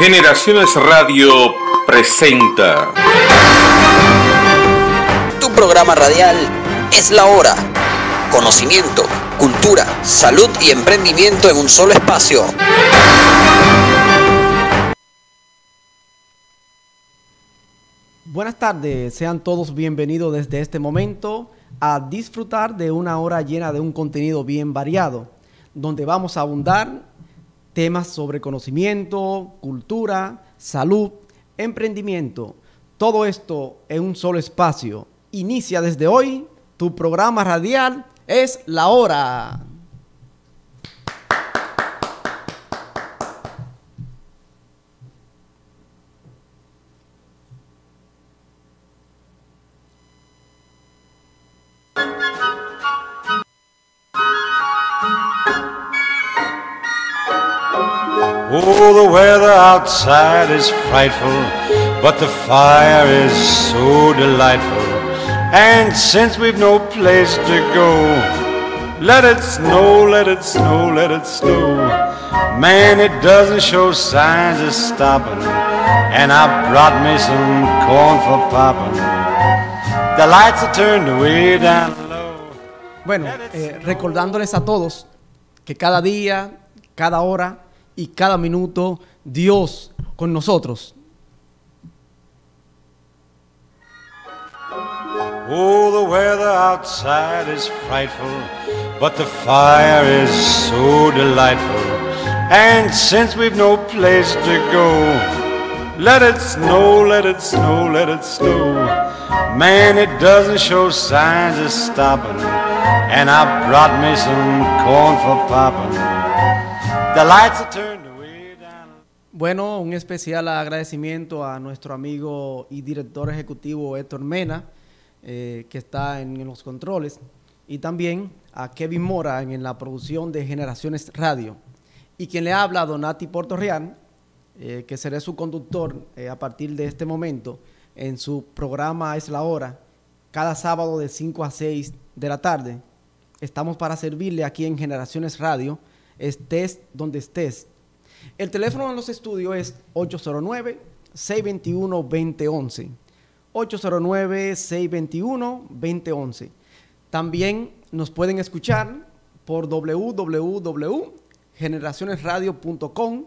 Generaciones Radio presenta. Tu programa radial es la hora. Conocimiento, cultura, salud y emprendimiento en un solo espacio. Buenas tardes, sean todos bienvenidos desde este momento a disfrutar de una hora llena de un contenido bien variado, donde vamos a abundar temas sobre conocimiento, cultura, salud, emprendimiento. Todo esto en un solo espacio. Inicia desde hoy tu programa radial es La Hora. Weather outside is frightful, but the fire is so delightful. And since we've no place to go, let it snow, let it snow, let it snow. Man, it doesn't show signs of stopping. And I brought me some corn for popping. The lights are turned way down low. Bueno, eh, recordándoles a todos que cada día, cada hora y cada minuto Dios con nosotros. Oh, the weather outside is frightful, but the fire is so delightful. And since we've no place to go, let it snow, let it snow, let it snow. Man, it doesn't show signs of stopping. And I brought me some corn for popping. Bueno, un especial agradecimiento a nuestro amigo y director ejecutivo Héctor Mena, eh, que está en, los controles, y también a Kevin Mora en, la producción de Generaciones Radio. Y quien le habla, Donati Portorreal, eh, que seré su conductor eh, a partir de este momento en su programa Es la Hora, cada sábado de 5 a 6 de la tarde. Estamos para servirle aquí en Generaciones Radio, estés donde estés. El teléfono en los estudios es 809-621-2011. 809-621-2011. También nos pueden escuchar por www.generacionesradio.com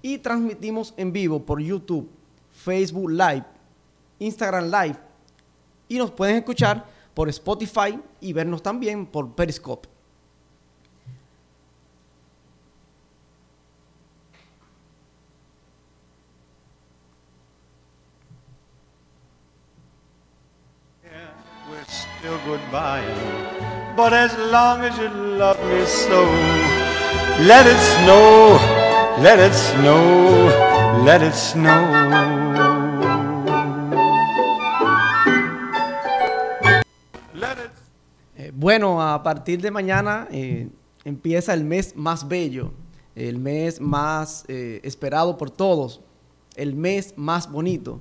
y transmitimos en vivo por YouTube, Facebook Live, Instagram Live y nos pueden escuchar por Spotify y vernos también por Periscope. Goodbye. But as long as you love me so, let it snow, let it snow, let it snow. Eh, bueno, a partir de mañana eh, empieza el mes más bello, el mes más eh, esperado por todos, el mes más bonito,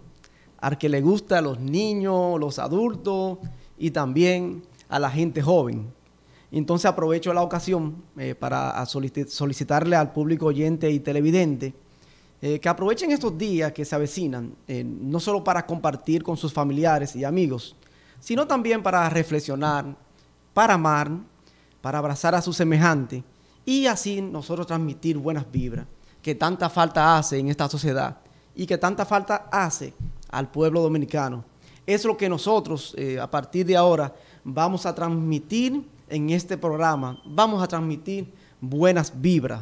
al que le gusta a los niños, los adultos y también a la gente joven. Entonces aprovecho la ocasión eh, para solicitarle al público oyente y televidente eh, que aprovechen estos días que se avecinan, eh, no solo para compartir con sus familiares y amigos, sino también para reflexionar, para amar, para abrazar a su semejante y así nosotros transmitir buenas vibras que tanta falta hace en esta sociedad y que tanta falta hace al pueblo dominicano. Es lo que nosotros eh, a partir de ahora vamos a transmitir en este programa. Vamos a transmitir buenas vibras.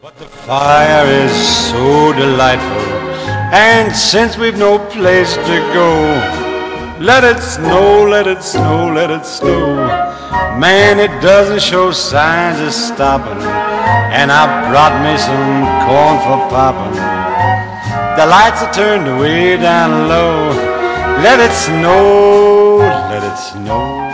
But the fire is so delightful. And since we've no place to go, let it snow, let it snow, let it snow. Man, it doesn't show signs of stopping. And I brought me some corn for popping. The lights are turned way down low. Let it snow, let it snow.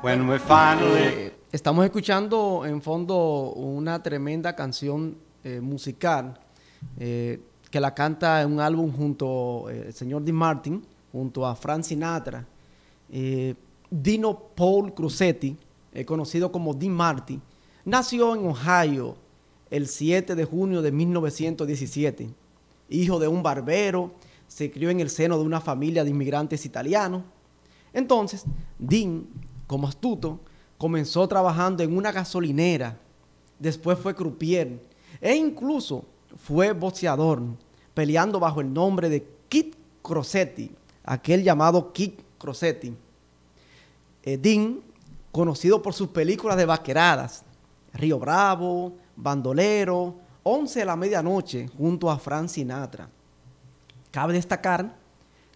When we finally. Eh, estamos escuchando en fondo una tremenda canción eh, musical eh, que la canta en un álbum junto eh, el señor Dean Martin, junto a Frank Sinatra. Dino Paul Cruzetti, conocido como Dean Martin, nació en Ohio el 7 de junio de 1917. hijo de un barbero, se crió en el seno de una familia de inmigrantes italianos. Entonces, Dean, como astuto, comenzó trabajando en una gasolinera, después fue croupier e incluso fue boxeador, peleando bajo el nombre de Kit Crossetti, aquel llamado Kit Crossetti. Eh, Dean, conocido por sus películas de vaqueradas, Río Bravo, Bandolero, 11 de la medianoche, junto a Frank Sinatra. Cabe destacar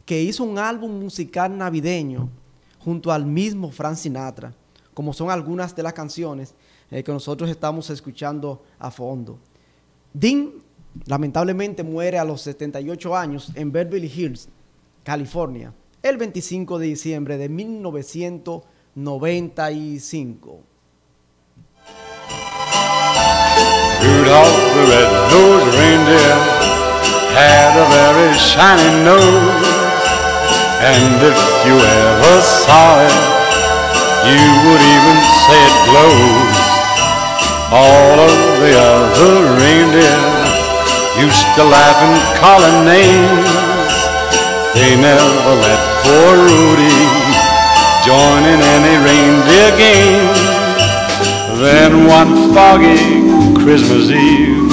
que hizo un álbum musical navideño junto al mismo Frank Sinatra, como son algunas de las canciones eh, que nosotros estamos escuchando a fondo. Dean lamentablemente muere a los 78 años en Beverly Hills, California, el 25 de diciembre de 1995. Rudolph had a very shiny nose, and if you ever saw it, you would even say it glows. All of the other reindeer used to laugh and call him names. They never let poor Rudy join in any reindeer game. Then one foggy Christmas Eve,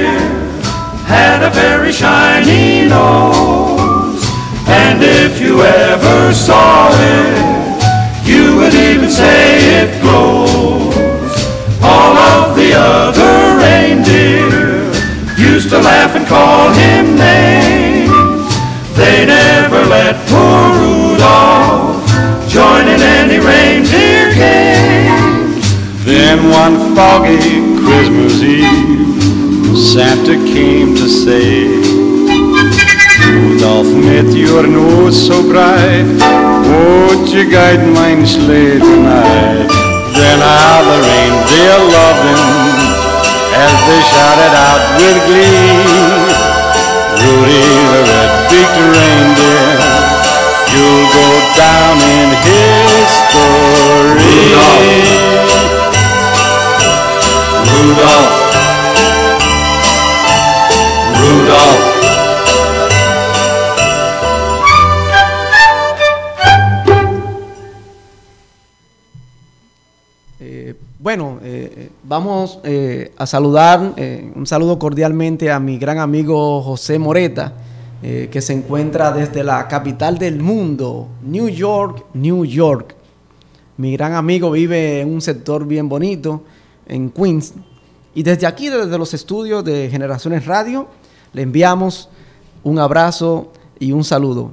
had a very shiny nose. And if you ever saw it, you would even say it glows. All of the other reindeer used to laugh and call him names. They never let poor Rudolph join in any reindeer games. Then one foggy Christmas Eve, Santa came to say, Rudolph, with your nose so bright, won't you guide my sleigh tonight? Then how the reindeer loved him as they shouted out with glee. Rudy the red-beaked reindeer, you'll go down in history. Rudolph. Rudolph. Eh, bueno, eh, vamos eh, a saludar, un saludo cordialmente a mi gran amigo José Moreta, que se encuentra desde la capital del mundo, New York, New York. Mi gran amigo vive en un sector bien bonito, en Queens. Y desde aquí, desde los estudios de Generaciones Radio, le enviamos un abrazo y un saludo.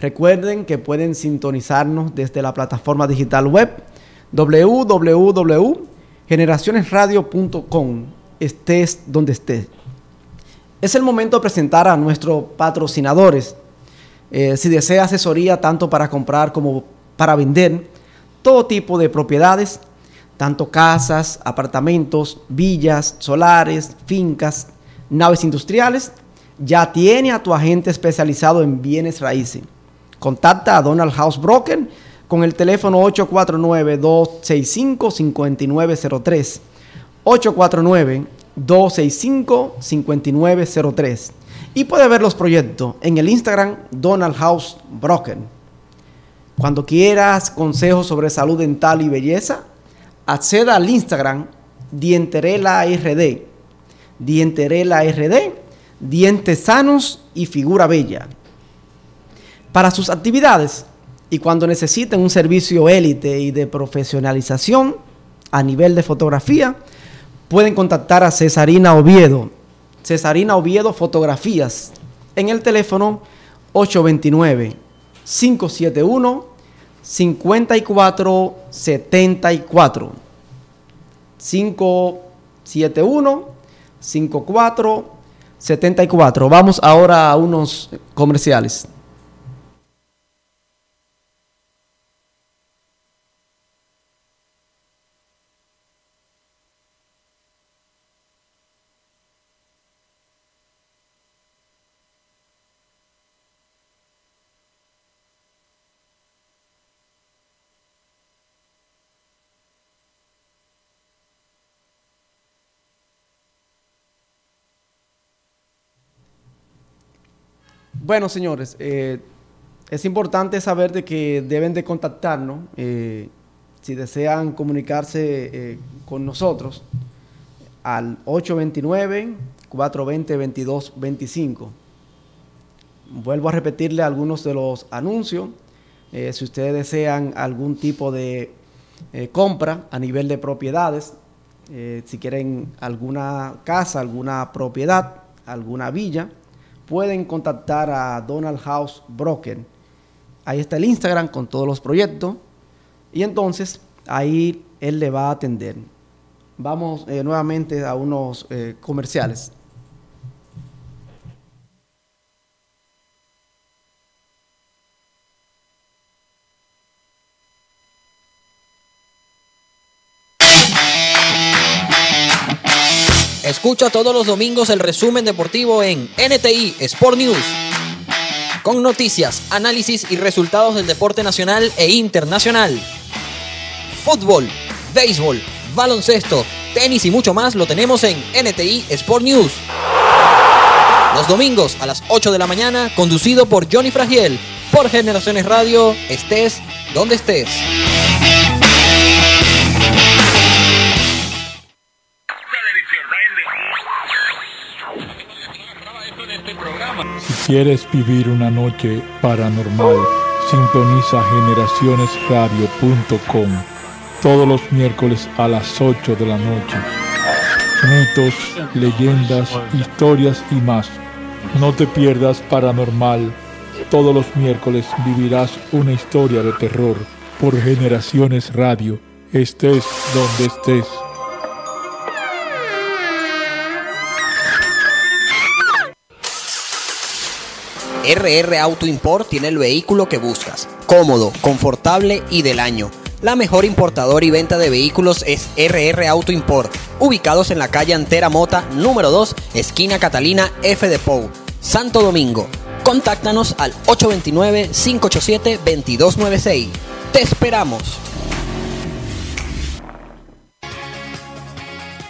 Recuerden que pueden sintonizarnos desde la plataforma digital web www.generacionesradio.com, estés donde estés. Es el momento de presentar a nuestros patrocinadores. Eh, si desea asesoría tanto para comprar como para vender todo tipo de propiedades, tanto casas, apartamentos, villas, solares, fincas, naves industriales, ya tiene a tu agente especializado en bienes raíces. Contacta a Donald House Broker con el teléfono 849-265-5903. 849-265-5903. Y puede ver los proyectos en el Instagram Donald House Broker. Cuando quieras consejos sobre salud dental y belleza, acceda al Instagram Dienterela RD. Dienterela RD, dientes sanos y figura bella. Para sus actividades y cuando necesiten un servicio élite y de profesionalización a nivel de fotografía, pueden contactar a Cesarina Oviedo. Cesarina Oviedo Fotografías en el teléfono 829 571 5474 571 5474 Vamos ahora a unos comerciales. Bueno, señores, eh, es importante saber de que deben de contactarnos eh, si desean comunicarse eh, con nosotros al 829-420-2225. Vuelvo a repetirle algunos de los anuncios. Si ustedes desean algún tipo de compra a nivel de propiedades, si quieren alguna casa, alguna propiedad, alguna villa, pueden contactar a Donald House Broker. Ahí está el Instagram con todos los proyectos y entonces ahí él le va a atender. Vamos eh, nuevamente a unos eh, comerciales. Escucha todos los domingos el resumen deportivo en NTI Sport News. Con noticias, análisis y resultados del deporte nacional e internacional. Fútbol, béisbol, baloncesto, tenis y mucho más lo tenemos en NTI Sport News. Los domingos a las 8 de la mañana, conducido por Johnny Fragiel, por Generaciones Radio, estés donde estés. Quieres vivir una noche paranormal, sintoniza generacionesradio.com todos los miércoles a las 8 de la noche. Mitos, leyendas, historias y más. No te pierdas paranormal. Todos los miércoles vivirás una historia de terror por Generaciones Radio. Estés donde estés. RR Auto Import tiene el vehículo que buscas. Cómodo, confortable y del año. La mejor importadora y venta de vehículos es RR Auto Import, ubicados en la calle Antera Mota, número 2, esquina Catalina F de Pou, Santo Domingo. Contáctanos al 829-587-2296. ¡Te esperamos!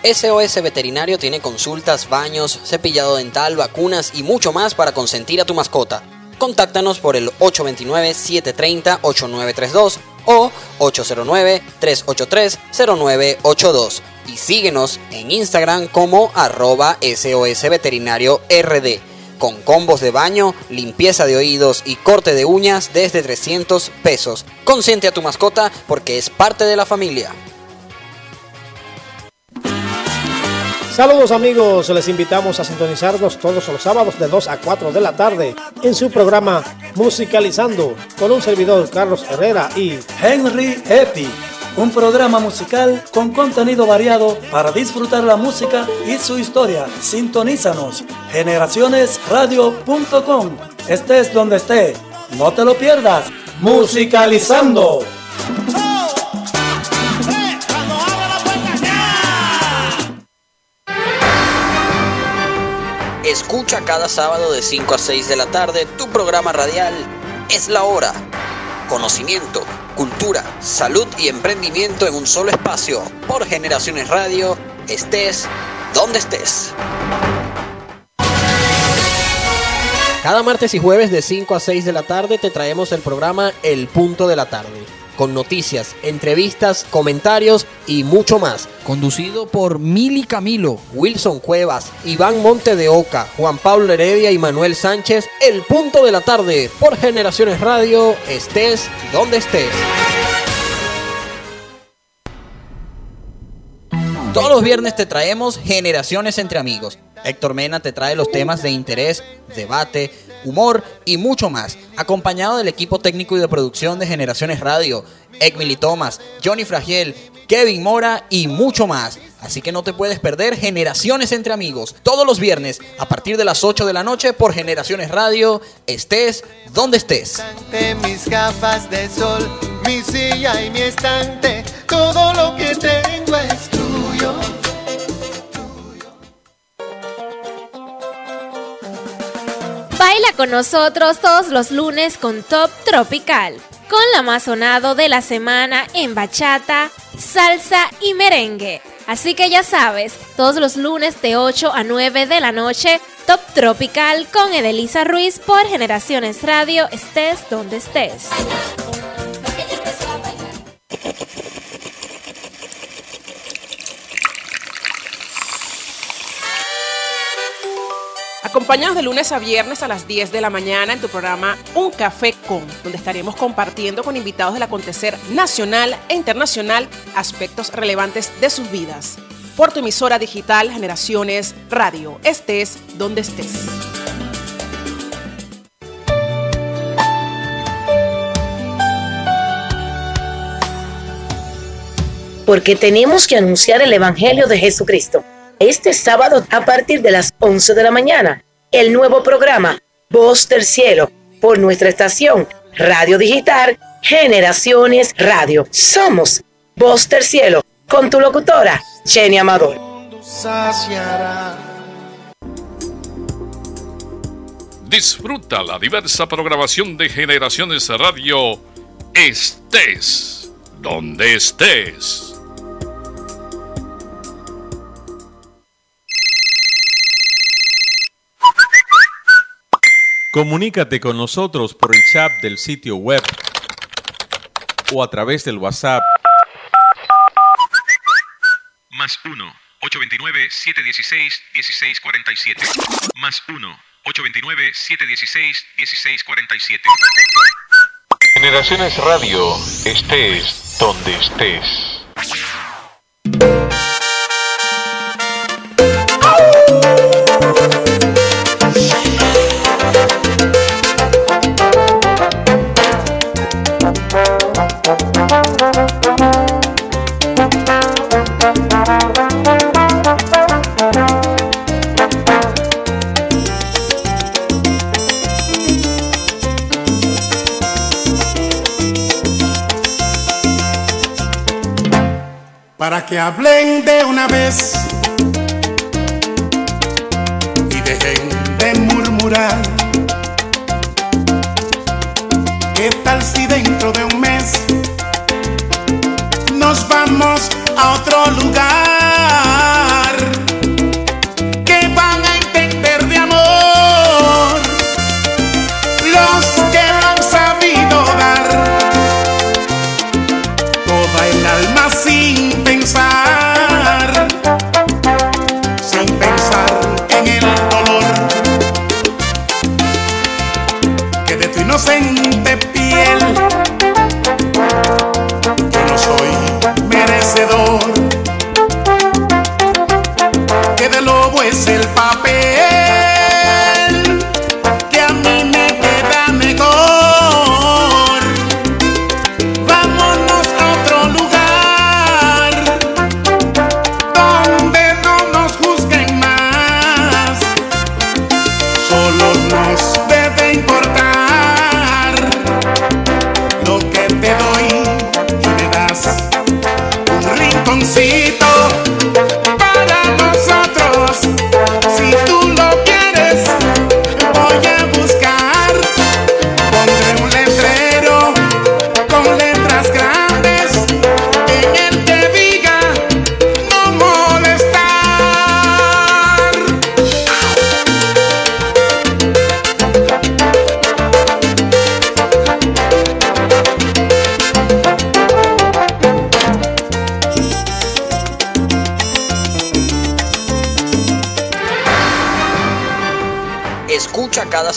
SOS Veterinario tiene consultas, baños, cepillado dental, vacunas y mucho más para consentir a tu mascota. Contáctanos por el 829-730-8932 o 809-383-0982 y síguenos en Instagram como arroba SOS Veterinario RD con combos de baño, limpieza de oídos y corte de uñas desde 300 pesos. Consiente a tu mascota porque es parte de la familia. Saludos amigos, les invitamos a sintonizarnos todos los sábados de 2 a 4 de la tarde en su programa Musicalizando con un servidor Carlos Herrera y Henry Epi, un programa musical con contenido variado para disfrutar la música y su historia. Sintonízanos, generacionesradio.com. Estés donde esté, no te lo pierdas. Musicalizando. Escucha cada sábado de 5 a 6 de la tarde tu programa radial Es la Hora. Conocimiento, cultura, salud y emprendimiento en un solo espacio por Generaciones Radio, estés donde estés. Cada martes y jueves de 5 a 6 de la tarde te traemos el programa El Punto de la Tarde, con noticias, entrevistas, comentarios y mucho más. Conducido por Mili Camilo, Wilson Cuevas, Iván Monte de Oca, Juan Pablo Heredia y Manuel Sánchez. El Punto de la Tarde por Generaciones Radio, estés donde estés. Todos los viernes te traemos Generaciones entre Amigos. Héctor Mena te trae los temas de interés, debate, humor y mucho más, acompañado del equipo técnico y de producción de Generaciones Radio, Ekmili Thomas, Johnny Fragiel, Kevin Mora y mucho más. Así que no te puedes perder Generaciones entre Amigos todos los viernes a partir de las 8 de la noche por Generaciones Radio, estés donde estés. Mis gafas de sol, mi silla y mi estante, todo lo que tengo es tuyo. Baila con nosotros todos los lunes con Top Tropical, con lo más sonado de la semana en bachata, salsa y merengue. Así que ya sabes, todos los lunes de 8 a 9 de la noche Top Tropical con Edelisa Ruiz por Generaciones Radio, estés donde estés. Acompáñanos de lunes a viernes a las 10 de la mañana en tu programa Un Café Con, donde estaremos compartiendo con invitados del acontecer nacional e internacional aspectos relevantes de sus vidas. Por tu emisora digital Generaciones Radio, estés donde estés. Porque tenemos que anunciar el Evangelio de Jesucristo este sábado a partir de las 11 de la mañana. El nuevo programa Voz del Cielo por nuestra estación Radio Digital Generaciones Radio. Somos Voz del Cielo con tu locutora Jenny Amador. Disfruta la diversa programación de Generaciones Radio. Estés donde estés. Comunícate con nosotros por el chat del sitio web o a través del WhatsApp. Más 1-829-716-1647. Más 1-829-716-1647. Generaciones Radio, estés donde estés. Que hablen de una vez y dejen de murmurar. ¿Qué tal si dentro de un mes nos vamos a otro lugar?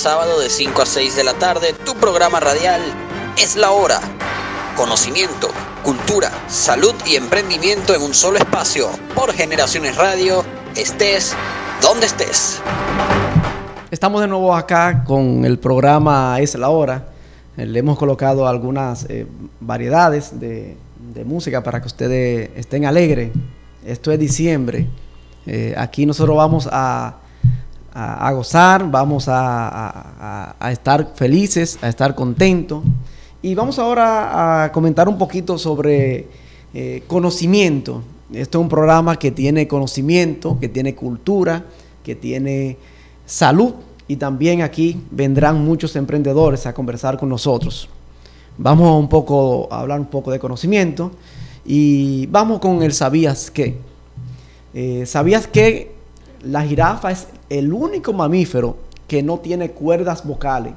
Sábado de 5 a 6 de la tarde tu programa radial Es la Hora. Conocimiento, cultura, salud y emprendimiento en un solo espacio. Por Generaciones Radio, estés donde estés. Estamos de nuevo acá con el programa Es la Hora. Eh, Le hemos colocado algunas eh, variedades de, música para que ustedes estén alegres. Esto es diciembre. Eh, aquí nosotros vamos a, a- a gozar, vamos a, a- a- a estar felices, a estar contentos. Y vamos ahora a comentar un poquito sobre eh, conocimiento. Esto es un programa que tiene conocimiento, que tiene cultura, que tiene salud y también aquí vendrán muchos emprendedores a conversar con nosotros. Vamos un poco a hablar un poco de conocimiento y vamos con el sabías qué. Eh, ¿Sabías que la jirafa es el único mamífero que no tiene cuerdas vocales,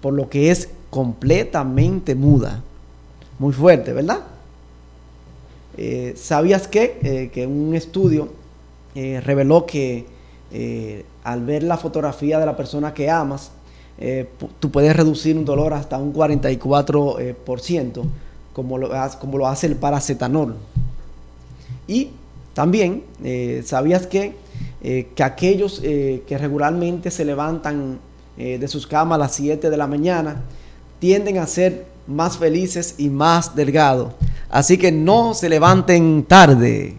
por lo que es completamente muda. Muy fuerte, ¿verdad? Eh, ¿Sabías que, eh, que un estudio eh, reveló que al ver la fotografía de la persona que amas, tú puedes reducir un dolor hasta un 44%, eh, por ciento, como, lo, como lo hace el paracetanol? Y también, eh, ¿sabías que, eh, que aquellos eh, que regularmente se levantan eh, de sus camas a las 7 de la mañana tienden a ser más felices y más delgados? Así que no se levanten tarde.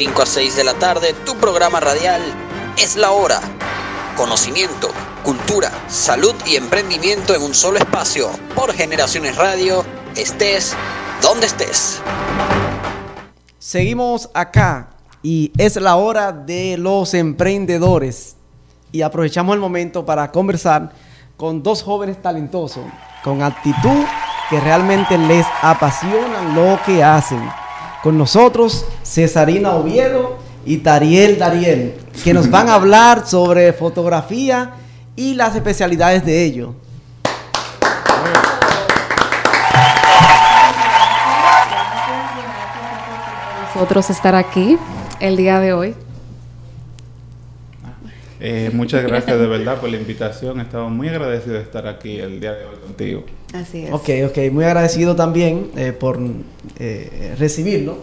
5 a 6 de la tarde tu programa radial Es la Hora. Conocimiento, cultura, salud y emprendimiento en un solo espacio por Generaciones Radio, estés donde estés. Seguimos acá y es la hora de los emprendedores. Y aprovechamos el momento para conversar con dos jóvenes talentosos, con actitud que realmente les apasiona lo que hacen. Con nosotros, Cesarina Oviedo y Tariel Dariel, que nos van a hablar sobre fotografía y las especialidades de ello. nosotros estar aquí el día de hoy. Eh, muchas gracias de verdad por la invitación. Estamos muy agradecidos de estar aquí el día de hoy contigo. Así es. Ok, ok, muy agradecido también eh, por eh, recibirlo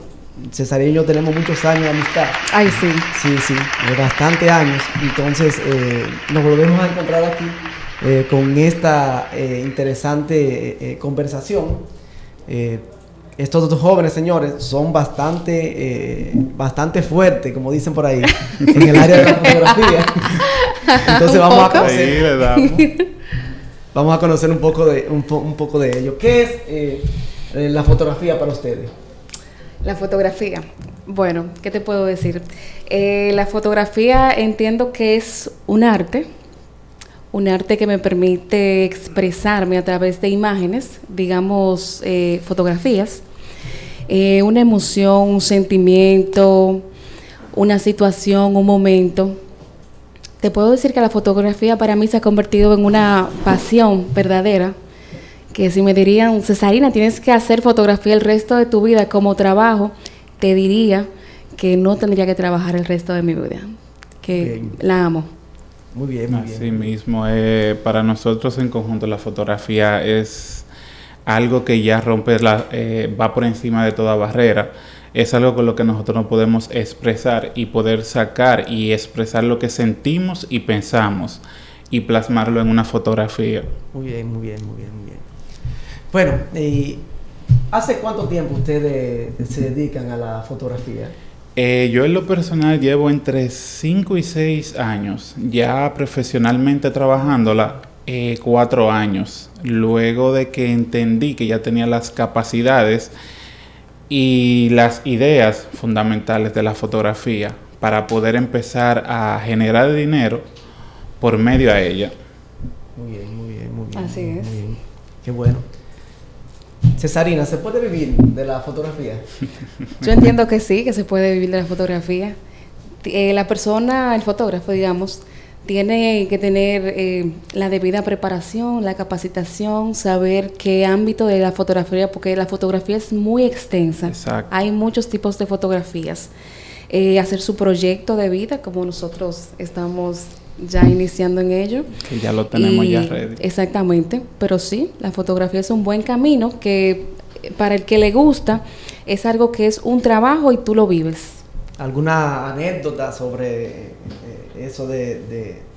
Cesarín y yo tenemos muchos años de amistad. Ay, sí. Sí, sí, bastante años. Entonces, eh, nos volvemos a encontrar aquí eh, con esta eh, interesante eh, conversación. Eh, estos dos jóvenes, señores, son bastante, eh, bastante fuertes, como dicen por ahí, en el área de la fotografía. Entonces vamos a poco. conocer, Ahí le damos. Vamos a conocer un poco de, un, po- un poco de ello. ¿Qué es eh, eh, la fotografía para ustedes? La fotografía. Bueno, ¿qué te puedo decir? Eh, la fotografía entiendo que es un arte, un arte que me permite expresarme a través de imágenes, digamos, eh, fotografías, una emoción, un sentimiento, una situación, un momento. Te puedo decir que la fotografía para mí se ha convertido en una pasión verdadera, que si me dirían, Cesarina, tienes que hacer fotografía el resto de tu vida como trabajo, te diría que no tendría que trabajar el resto de mi vida, que Bien. la amo. Muy bien, muy Así bien. mismo, eh, para nosotros en conjunto la fotografía es algo que ya rompe la, eh, va por encima de toda barrera. Es algo con lo que nosotros nos podemos expresar y poder sacar y expresar lo que sentimos y pensamos y plasmarlo en una fotografía. Muy bien, muy bien, muy bien, muy bien. Bueno, y ¿hace cuánto tiempo ustedes se dedican a la fotografía? Eh, yo en lo personal llevo entre 5 y 6 años, ya profesionalmente trabajándola, eh, 4 años, luego de que entendí que ya tenía las capacidades y las ideas fundamentales de la fotografía para poder empezar a generar dinero por medio a ella. Muy bien, muy bien, muy bien. Así muy es. bien. Qué bueno. Cesarina, ¿se puede vivir de la fotografía? Yo entiendo que sí, que se puede vivir de la fotografía. Eh, la persona, el fotógrafo, digamos, tiene que tener eh, la debida preparación, la capacitación, saber qué ámbito de la fotografía, porque la fotografía es muy extensa. Exacto. Hay muchos tipos de fotografías. Eh, hacer su proyecto de vida, como nosotros estamos ya iniciando en ello. Que ya lo tenemos Y- ya ready. Exactamente, pero sí, la fotografía es un buen camino que eh, para el que le gusta es algo que es un trabajo y tú lo vives. ¿Alguna anécdota sobre eso de, de-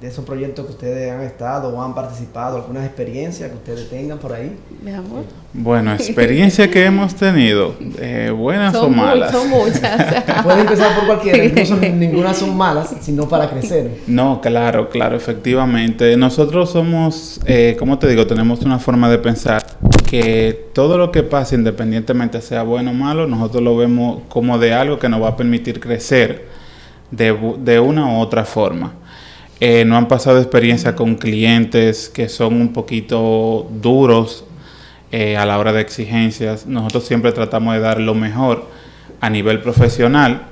de esos proyectos que ustedes han estado o han participado? ¿Alguna experiencia que ustedes tengan por ahí? Mi amor. Bueno, experiencia que hemos tenido, eh, buenas o Son, muy- malas. son muchas. Puede empezar por cualquiera, son- ninguna son malas, sino para crecer. No, claro, claro, efectivamente. Nosotros somos, eh, como te digo, tenemos una forma de pensar que todo lo que pasa, independientemente sea bueno o malo, nosotros lo vemos como de algo que nos va a permitir crecer de, de una u otra forma. Eh, no han pasado experiencia con clientes que son un poquito duros eh, a la hora de exigencias. Nosotros siempre tratamos de dar lo mejor a nivel profesional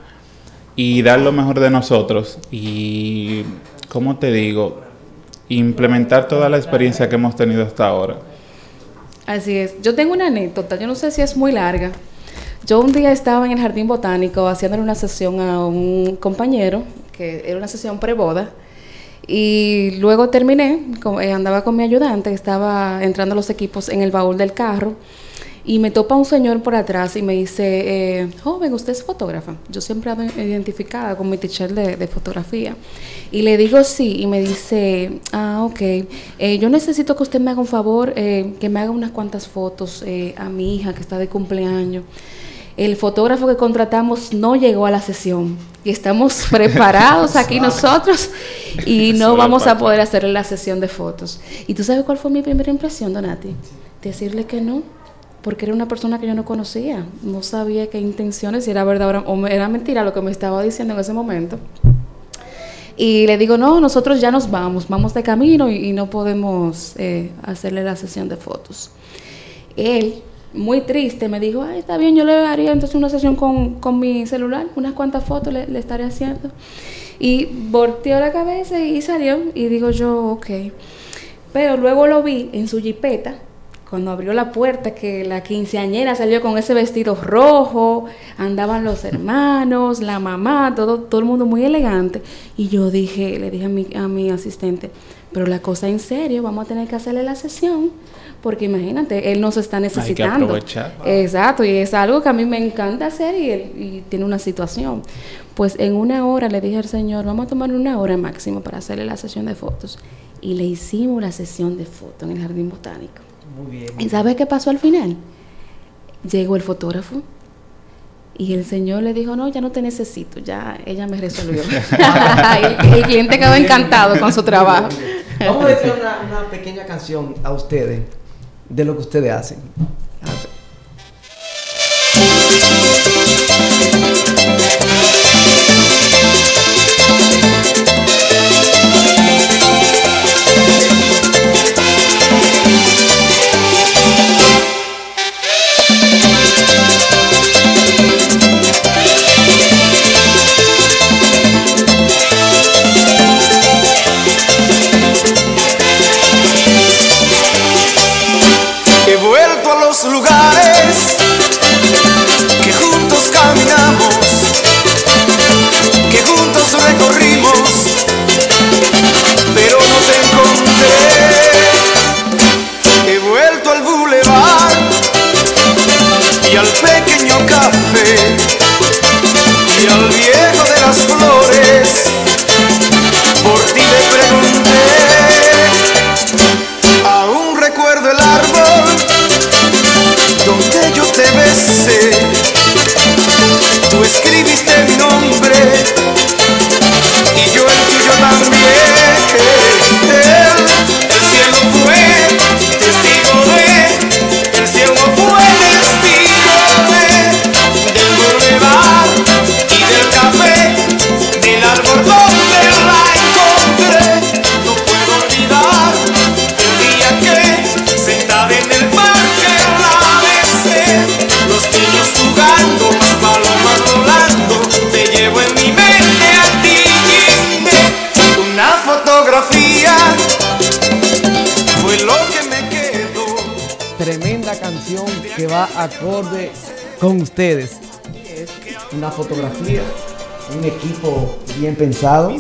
y dar lo mejor de nosotros y, ¿cómo te digo? Implementar toda la experiencia que hemos tenido hasta ahora. Así es. Yo tengo una anécdota, yo no sé si es muy larga. Yo un día estaba en el jardín botánico haciéndole una sesión a un compañero, que era una sesión preboda, y luego terminé, eh, andaba con mi ayudante, estaba entrando los equipos en el baúl del carro, y me topa un señor por atrás y me dice, eh, joven, ¿usted es fotógrafa? Yo siempre ando identificada con mi teacher de, de fotografía. Y le digo sí, y me dice, ah, ok, eh, yo necesito que usted me haga un favor, que me haga unas cuantas fotos a mi hija que está de cumpleaños. El fotógrafo que contratamos no llegó a la sesión y estamos preparados aquí nosotros y no vamos a poder hacerle la sesión de fotos. ¿Y tú sabes cuál fue mi primera impresión, Donati? Decirle que no, porque era una persona que yo no conocía, no sabía qué intenciones, si era verdad o era mentira lo que me estaba diciendo en ese momento. Y le digo, no, nosotros ya nos vamos, vamos de camino y, y no podemos eh, hacerle la sesión de fotos. Él, muy triste, me dijo, ay, está bien, yo le haría entonces una sesión con, con mi celular, unas cuantas fotos le, estaré haciendo. Y volteó la cabeza y salió y digo yo, ok. Pero luego lo vi en su jipeta, cuando abrió la puerta, que la quinceañera salió con ese vestido rojo, andaban los hermanos, la mamá, todo, todo el mundo muy elegante. Y yo dije, le dije a mi, a mi asistente, pero la cosa en serio, vamos a tener que hacerle la sesión, porque imagínate, él nos está necesitando. aprovechar. Exacto, y es algo que a mí me encanta hacer y, él, y tiene una situación. Pues en una hora le dije al señor, vamos a tomar una hora máximo para hacerle la sesión de fotos. Y le hicimos la sesión de fotos en el jardín botánico. Muy bien. ¿Y sabes qué pasó al final? Llegó el fotógrafo y el señor le dijo, no, ya no te necesito, ya ella me resolvió. el, el cliente quedó encantado con su trabajo. Vamos a decir una, una pequeña canción a ustedes de lo que ustedes hacen. Va acorde con ustedes. Una fotografía, un equipo bien pensado,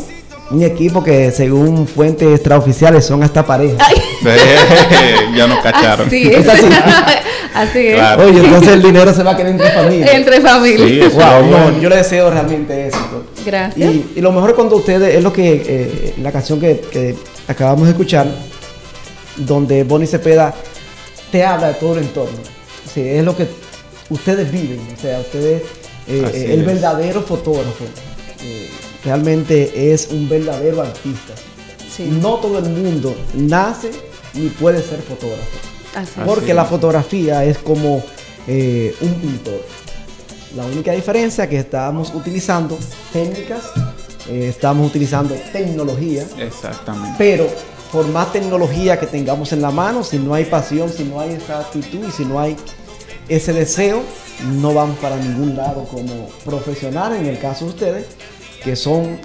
un equipo que según fuentes extraoficiales son hasta pareja. ya nos cacharon. Así es. Es así. Así es. Claro. Oye, entonces el dinero se va a quedar entre familia. Entre familia. Sí, Wow, no, yo le deseo realmente éxito. Gracias. Y, y lo mejor cuando ustedes, es lo que, eh, la canción que, que acabamos de escuchar, donde Bonnie Cepeda te habla de todo el entorno. Sí, es lo que ustedes viven, o sea, ustedes, eh, eh, el es. verdadero fotógrafo, eh, realmente es un verdadero artista. Sí. No todo el mundo nace ni puede ser fotógrafo. Así. Porque Así la fotografía es como eh, un pintor. La única diferencia es que estamos utilizando técnicas, eh, estamos utilizando tecnología, Exactamente. pero por más tecnología que tengamos en la mano, si no hay pasión, si no hay esa actitud y si no hay ese deseo, no vamos para ningún lado como profesionales, en el caso de ustedes, que son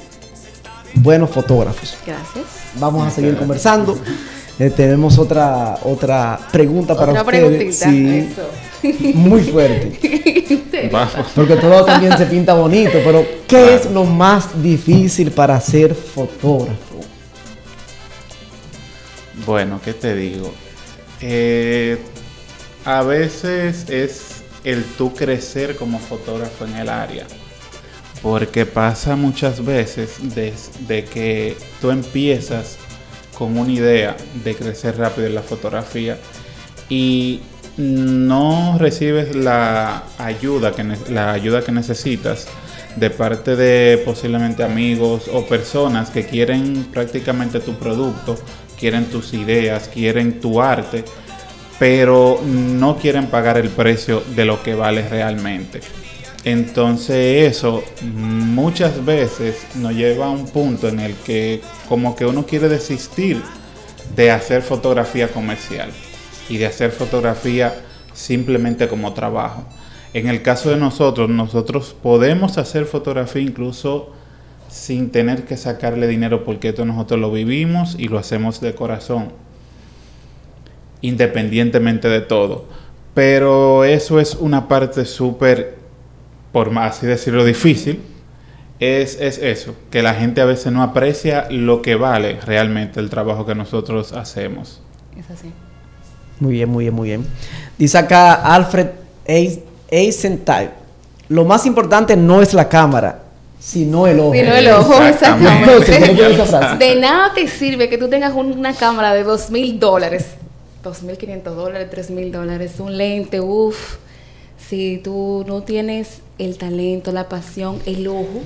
buenos fotógrafos. Gracias. Vamos a seguir conversando. Eh, tenemos otra otra pregunta para Otra ustedes. preguntita. Sí, Eso. muy fuerte. Porque todo también se pinta bonito, pero ¿qué es lo más difícil para ser fotógrafo? Bueno, ¿qué te digo? Eh, a veces es el tú crecer como fotógrafo en el área. Porque pasa muchas veces desde que tú empiezas con una idea de crecer rápido en la fotografía y no recibes la ayuda que, la ayuda que necesitas de parte de posiblemente amigos o personas que quieren prácticamente tu producto, quieren tus ideas, quieren tu arte, pero no quieren pagar el precio de lo que vale realmente. Entonces eso muchas veces nos lleva a un punto en el que como que uno quiere desistir de hacer fotografía comercial y de hacer fotografía simplemente como trabajo. En el caso de nosotros, nosotros podemos hacer fotografía incluso sin tener que sacarle dinero porque esto nosotros lo vivimos y lo hacemos de corazón, independientemente de todo. Pero eso es una parte súper, por más así decirlo, difícil, es, es eso, que la gente a veces no aprecia lo que vale realmente el trabajo que nosotros hacemos. Es así. Muy bien, muy bien, muy bien. Dice acá Alfred Eis- Eisenthal. Lo más importante no es la cámara, sino el ojo. Sino el ojo, Exactamente. De nada te sirve que tú tengas un- una cámara de dos mil dólares, dos mil quinientos dólares, tres mil dólares, un lente, uff. Si tú no tienes el talento, la pasión, el ojo,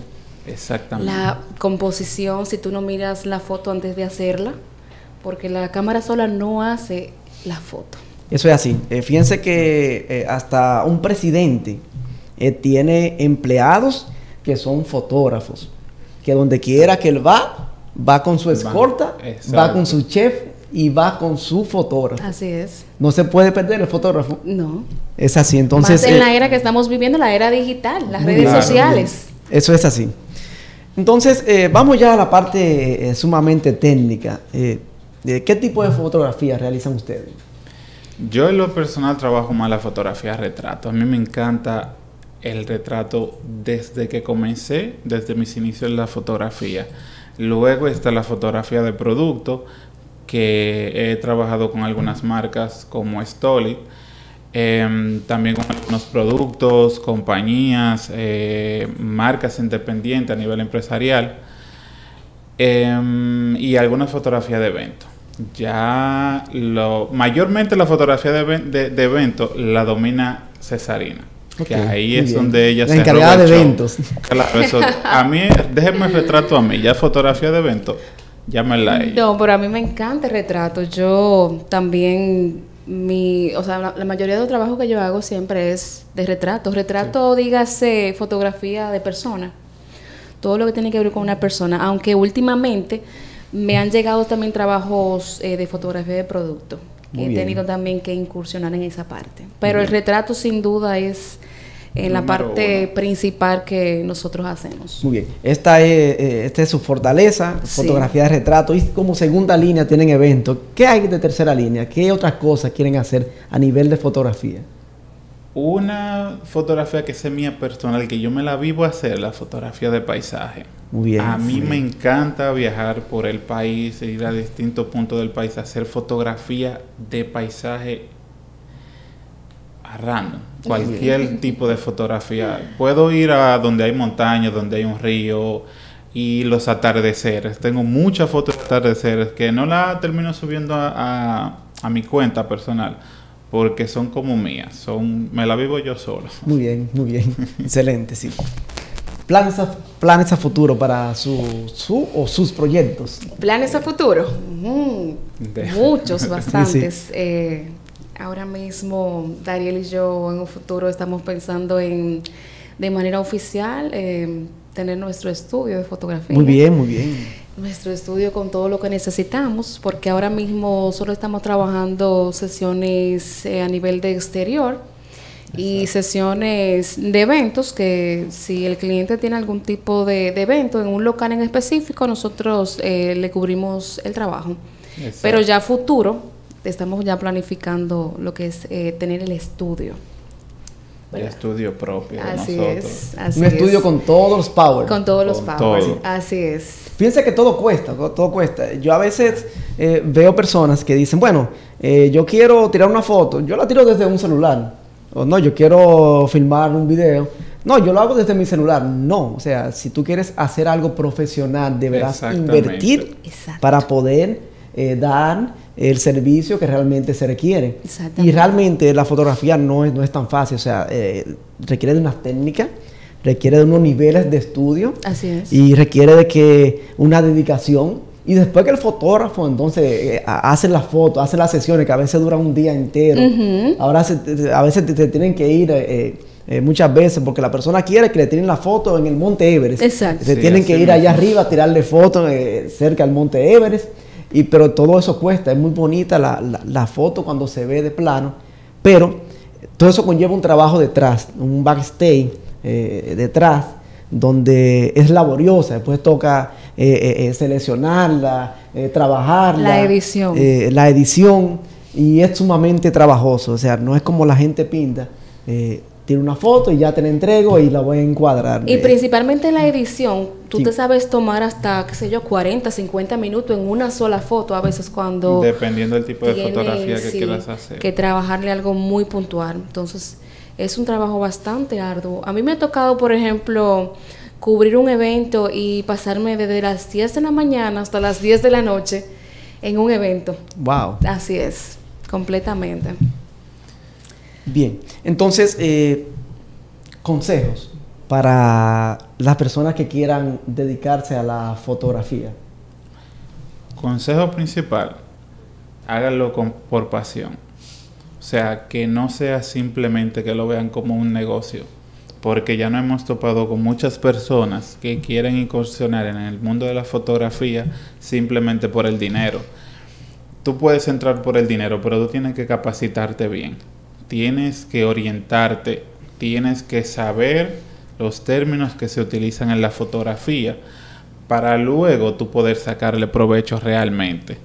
Exactamente. la composición, si tú no miras la foto antes de hacerla, porque la cámara sola no hace la foto. Eso es así. Eh, fíjense que eh, hasta un presidente eh, tiene empleados que son fotógrafos. Que donde quiera que él va, va con su escorta, va con su chef y va con su fotógrafo. Así es. No se puede perder el fotógrafo. No. Es así. Entonces, Más en eh, la era que estamos viviendo, la era digital, las redes sociales. Eso es así. Entonces, eh, vamos ya a la parte eh, sumamente técnica. Eh, eh, ¿Qué tipo de fotografía realizan ustedes? Yo en lo personal trabajo más la fotografía retrato. A mí me encanta el retrato desde que comencé, desde mis inicios en la fotografía. Luego está la fotografía de producto, que he trabajado con algunas marcas como Stoli, em, también con algunos productos, compañías, eh, marcas independientes a nivel empresarial em, y alguna fotografía de evento. Ya mayormente la fotografía de, de- de evento la domina Cesarina. Ok, que ahí muy es bien. donde ella La se encargada el de eventos. Claro, eso. A mí, déjenme el retrato a mí. Ya fotografía de evento, llámenla a ella. No, pero a mí me encanta el retrato. Yo también, mi, o sea, la, la mayoría de los trabajos que yo hago siempre es de retrato. Retrato, dígase, fotografía de persona. Todo lo que tiene que ver con una persona. Aunque últimamente me han llegado también trabajos eh, de fotografía de producto. Muy He bien. tenido también que incursionar en esa parte. Pero el retrato sin duda es en la parte principal que nosotros hacemos. Muy bien. Esta es, eh, esta es su fortaleza, Sí. fotografía de retrato. Y como segunda línea tienen eventos. ¿Qué hay de tercera línea? ¿Qué otras cosas quieren hacer a nivel de fotografía? Una fotografía que es mía personal, que yo me la vivo a hacer, la fotografía de paisaje. Muy bien. A mí sí. me encanta viajar por el país, ir a distintos puntos del país, hacer fotografía de paisaje a random. Cualquier tipo de fotografía. Puedo ir a donde hay montañas, donde hay un río y los atardeceres. Tengo muchas fotos de atardeceres que no la termino subiendo a, a- a mi cuenta personal porque son como mías. Son, me la vivo yo solo. Muy bien, muy bien. Excelente, sí. Planes a, planes a futuro para su, su o sus proyectos. ¿Planes a futuro? De- Muchos, Sí, bastantes. Eh, ahora mismo, Dariel y yo en un futuro estamos pensando en, de manera oficial, eh, tener nuestro estudio de fotografía. Muy bien, muy bien. Nuestro estudio con todo lo que necesitamos, porque ahora mismo solo estamos trabajando sesiones eh, a nivel de exterior y sesiones de eventos que si el cliente tiene algún tipo de, de evento en un local en específico, nosotros eh, le cubrimos el trabajo. Exacto. Pero ya a futuro estamos ya planificando lo que es eh, tener el estudio. El estudio propio de Así nosotros. es. Así Un estudio es. con todos los power. Con todos los Con powers. todo. Así es. Piensa que todo cuesta, todo cuesta. Yo a veces eh, veo personas que dicen, bueno, eh, yo quiero tirar una foto, yo la tiro desde un celular. O no, yo quiero filmar un video. No, yo lo hago desde mi celular. No, o sea, si tú quieres hacer algo profesional, deberás invertir para poder eh, dar el servicio que realmente se requiere. Y realmente la fotografía no es, no es tan fácil, o sea, eh, requiere de unas técnicas, requiere de unos niveles de estudio Así es. y requiere de que una dedicación y después que el fotógrafo entonces eh, ha- hace las fotos, hace las sesiones que a veces duran un día entero. Ahora se- te- a veces te, te tienen que ir eh, eh, muchas veces porque la persona quiere que le tiren la foto en el Monte Everest. Exacto. Se Sí, tienen que ir mismo. allá arriba a tirarle fotos eh, cerca al Monte Everest. Y, pero todo eso cuesta, es muy bonita la, la- la foto cuando se ve de plano, pero todo eso conlleva un trabajo detrás, un backstage eh, detrás, donde es laboriosa, después toca eh, eh, eh, seleccionarla, eh, trabajarla. La edición. eh, la edición, y es sumamente trabajoso, o sea, no es como la gente pinta. eh, tiro una foto y ya te la entrego y la voy a encuadrar. Y principalmente la edición, tú Sí. te sabes tomar hasta, qué sé yo, 40, 50 minutos en una sola foto, a veces cuando... Dependiendo del tipo de tiene, fotografía que sí, quieras hacer. Que trabajarle algo muy puntual. Entonces, es un trabajo bastante arduo. A mí me ha tocado, por ejemplo, cubrir un evento y pasarme desde las 10 de la mañana hasta las 10 de la noche en un evento. Wow. Así es, completamente. Bien, entonces, eh, consejos para las personas que quieran dedicarse a la fotografía. Consejo principal, háganlo con, por pasión. Sea, que no sea simplemente que lo vean como un negocio. Porque ya no hemos topado con muchas personas que quieren incursionar en el mundo de la fotografía simplemente por el dinero. Tú puedes entrar por el dinero, pero tú tienes que capacitarte bien. Tienes que orientarte, tienes que saber los términos que se utilizan en la fotografía para luego tú poder sacarle provecho realmente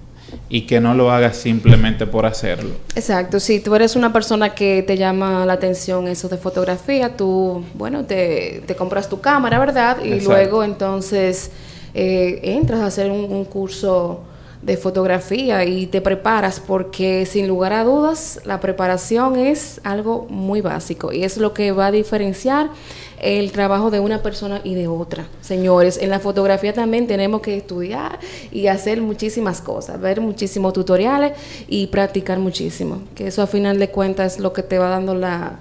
y que no lo hagas simplemente por hacerlo. Exacto, si tú eres una persona que te llama la atención eso de fotografía, tú, bueno, te, te compras tu cámara, ¿verdad? Y Exacto. luego entonces eh, entras a hacer un, un curso de fotografía y te preparas porque sin lugar a dudas la preparación es algo muy básico y es lo que va a diferenciar el trabajo de una persona y de otra. Señores, en la fotografía también tenemos que estudiar y hacer muchísimas cosas, ver muchísimos tutoriales y practicar muchísimo, que eso a final de cuentas es lo que te va dando la,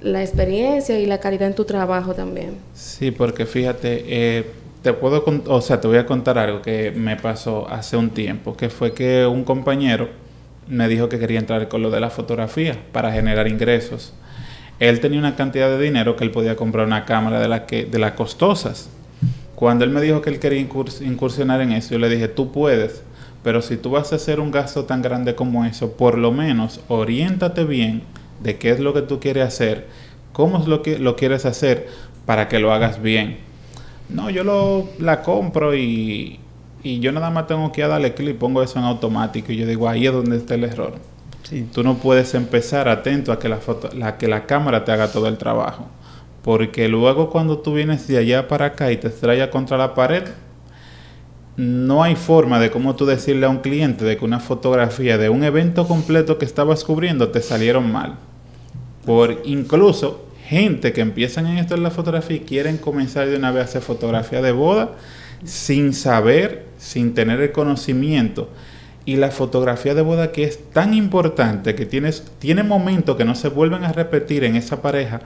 la experiencia y la calidad en tu trabajo también. Sí, porque fíjate, eh, te puedo, o sea, te voy a contar algo que me pasó hace un tiempo, que fue que un compañero me dijo que quería entrar con lo de la fotografía para generar ingresos. Él tenía una cantidad de dinero que él podía comprar una cámara de las que de las costosas. Cuando él me dijo que él quería incurs- incursionar en eso, yo le dije, tú puedes, pero si tú vas a hacer un gasto tan grande como eso, por lo menos oriéntate bien de qué es lo que tú quieres hacer, cómo es lo que lo quieres hacer para que lo hagas bien. No, yo lo, la compro y, y yo nada más tengo que darle clic, pongo eso en automático y yo digo, ahí es donde está el error. Sí. Tú no puedes empezar atento a que la, foto, la, que la cámara te haga todo el trabajo. Porque luego cuando tú vienes de allá para acá y te estrellas contra la pared, no hay forma de cómo tú decirle a un cliente de que una fotografía de un evento completo que estabas cubriendo te salieron mal. Por incluso gente que empiezan en esto de la fotografía y quieren comenzar de una vez a hacer fotografía de boda sin saber, sin tener el conocimiento. Y la fotografía de boda que es tan importante que tienes, tiene momentos que no se vuelven a repetir en esa pareja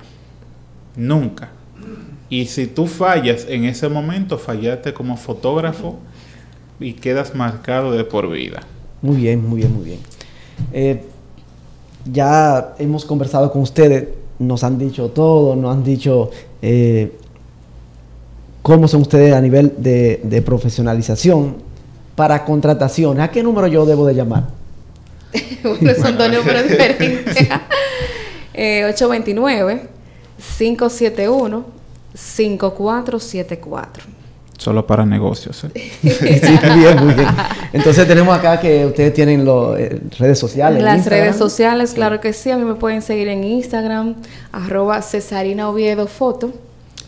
nunca. Y si tú fallas en ese momento, fallaste como fotógrafo y quedas marcado de por vida. Muy bien, muy bien, muy bien. Eh, ya hemos conversado con ustedes, nos han dicho todo, nos han dicho eh, cómo son ustedes a nivel de, de profesionalización. Para contratación, ¿a qué número yo debo de llamar? Bueno, son dos números diferentes. Eh, 829-571-5474. Solo para negocios. ¿eh? Sí, muy bien, muy bien. Entonces tenemos acá que ustedes tienen los eh, redes sociales. Las Instagram. redes sociales, claro que sí. A mí me pueden seguir en Instagram, arroba Cesarina Oviedo Foto,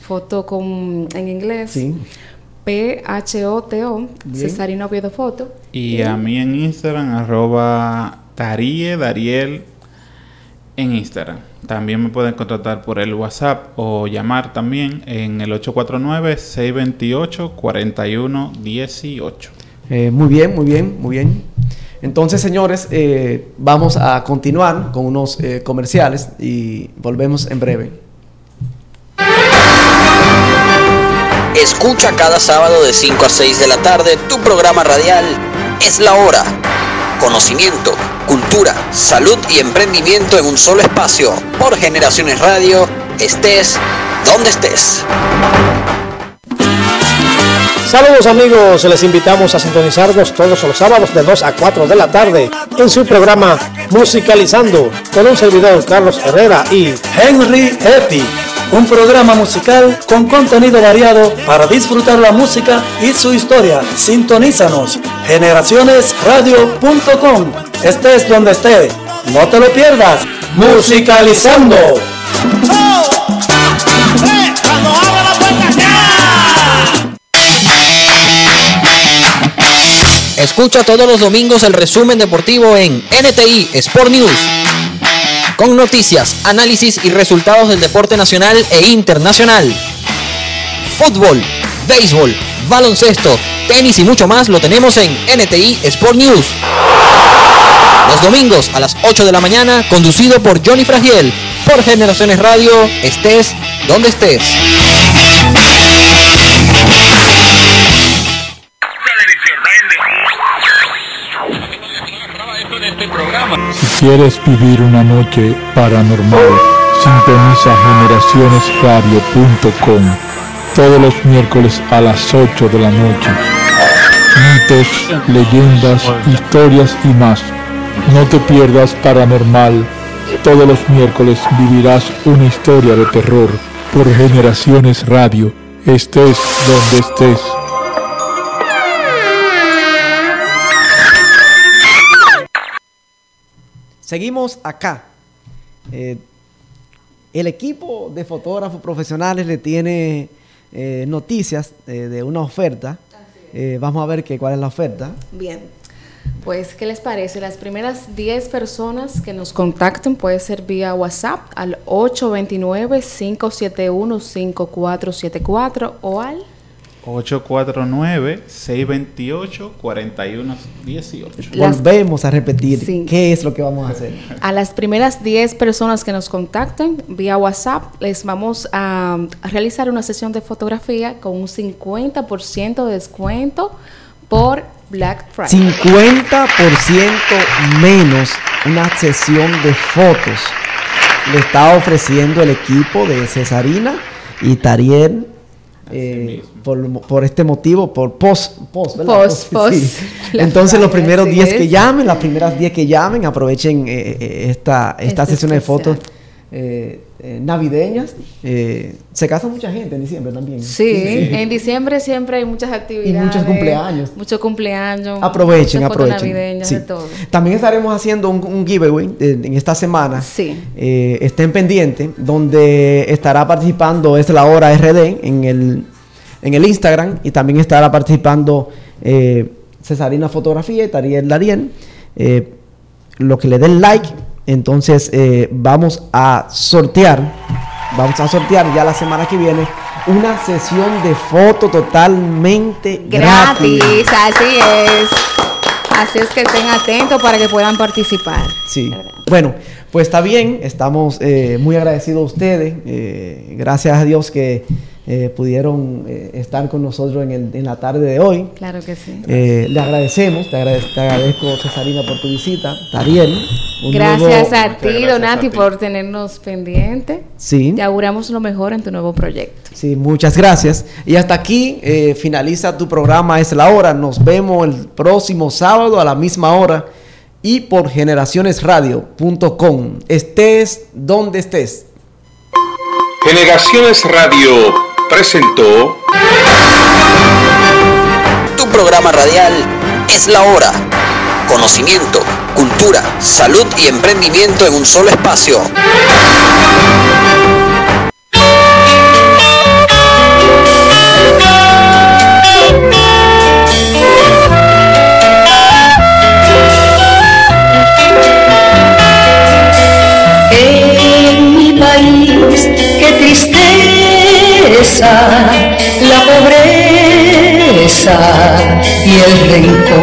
foto con, en inglés. Sí. P-H-O-T-O, Bien. Cesarina Oviedo Foto. Y a mí en Instagram, arroba Tarie Dariel en Instagram. También me pueden contratar por el WhatsApp o llamar también en el 849-628-4118. Eh, muy bien, muy bien, muy bien. Entonces, señores, eh, vamos a continuar con unos eh, comerciales y volvemos en breve. Escucha cada sábado de 5 a 6 de la tarde tu programa radial Es la Hora. Conocimiento, cultura, salud y emprendimiento en un solo espacio. Por Generaciones Radio, estés donde estés. Saludos amigos, les invitamos a sintonizarnos todos los sábados de 2 a 4 de la tarde en su programa Musicalizando con un servidor Carlos Herrera y Henry Epi, un programa musical con contenido variado para disfrutar la música y su historia. Sintonízanos, generacionesradio.com. Estés donde esté, no te lo pierdas. Musicalizando. Escucha todos los domingos el resumen deportivo en NTI Sport News. Con noticias, análisis y resultados del deporte nacional e internacional. Fútbol, béisbol, baloncesto, tenis y mucho más lo tenemos en NTI Sport News. Los domingos a las 8 de la mañana, conducido por Johnny Fragiel, por Generaciones Radio, estés donde estés. Quieres vivir una noche paranormal, sintoniza generacionesradio.com todos los miércoles a las 8 de la noche. Mitos, leyendas, historias y más. No te pierdas Paranormal. Todos los miércoles vivirás una historia de terror por Generaciones Radio. Estés donde estés. Seguimos acá. Eh, el equipo de fotógrafos profesionales le tiene eh, noticias eh, de una oferta. Vamos a ver que, cuál es la oferta. Bien. Pues, ¿qué les parece? Las primeras 10 personas que nos contacten puede ser vía WhatsApp al 829-571-5474 o al 849-628-4118. Volvemos a repetir qué es lo que vamos a hacer. A las primeras 10 personas que nos contacten vía WhatsApp, les vamos a, a realizar una sesión de fotografía con un 50% de descuento por Black Friday. 50% menos una sesión de fotos le está ofreciendo el equipo de Cesarina y Tariel eh, por, por este motivo, por post, post, ¿verdad? Post, post. Sí. La Entonces los primeros así 10 es. que llamen, las primeras 10 que llamen, aprovechen eh, eh, esta, esta Este sesión de fotos eh, eh, navideñas. Eh, se casa mucha gente en diciembre también. Sí, en diciembre siempre hay muchas actividades. muchos cumpleaños. Muchos cumpleaños. Aprovechen, aprovechen. navideñas, Sí. de todo. También estaremos haciendo un, un giveaway eh, en esta semana. Sí. Eh, estén pendientes, donde estará participando Es la Hora RD en el, en el Instagram y también estará participando Cesarina Fotografía y Tariel Dariel. Eh, lo que le den like, entonces eh, vamos a sortear, vamos a sortear ya la semana que viene una sesión de foto totalmente gratis. Gratis, así es. Así es que estén atentos para que puedan participar. Sí. Bueno, pues está bien, estamos eh, muy agradecidos a ustedes. eh, gracias a Dios que eh, pudieron eh, estar con nosotros en, el- en la tarde de hoy. Claro que sí. Eh, le agradecemos, te, agrade- te agradezco Cesarina por tu visita. Tariel. un Gracias nuevo- a ti, Donati, por tenernos pendientes. Sí. Te auguramos lo mejor en tu nuevo proyecto. Sí, muchas gracias. Y hasta aquí eh, finaliza tu programa Es la Hora. Nos vemos el próximo sábado a la misma hora y por generacionesradio.com. Estés donde estés. Generaciones Radio presentó Tu programa radial es la hora. Conocimiento, cultura, salud y emprendimiento en un solo espacio. En mi país, qué tristeza, la pobreza y el rencor.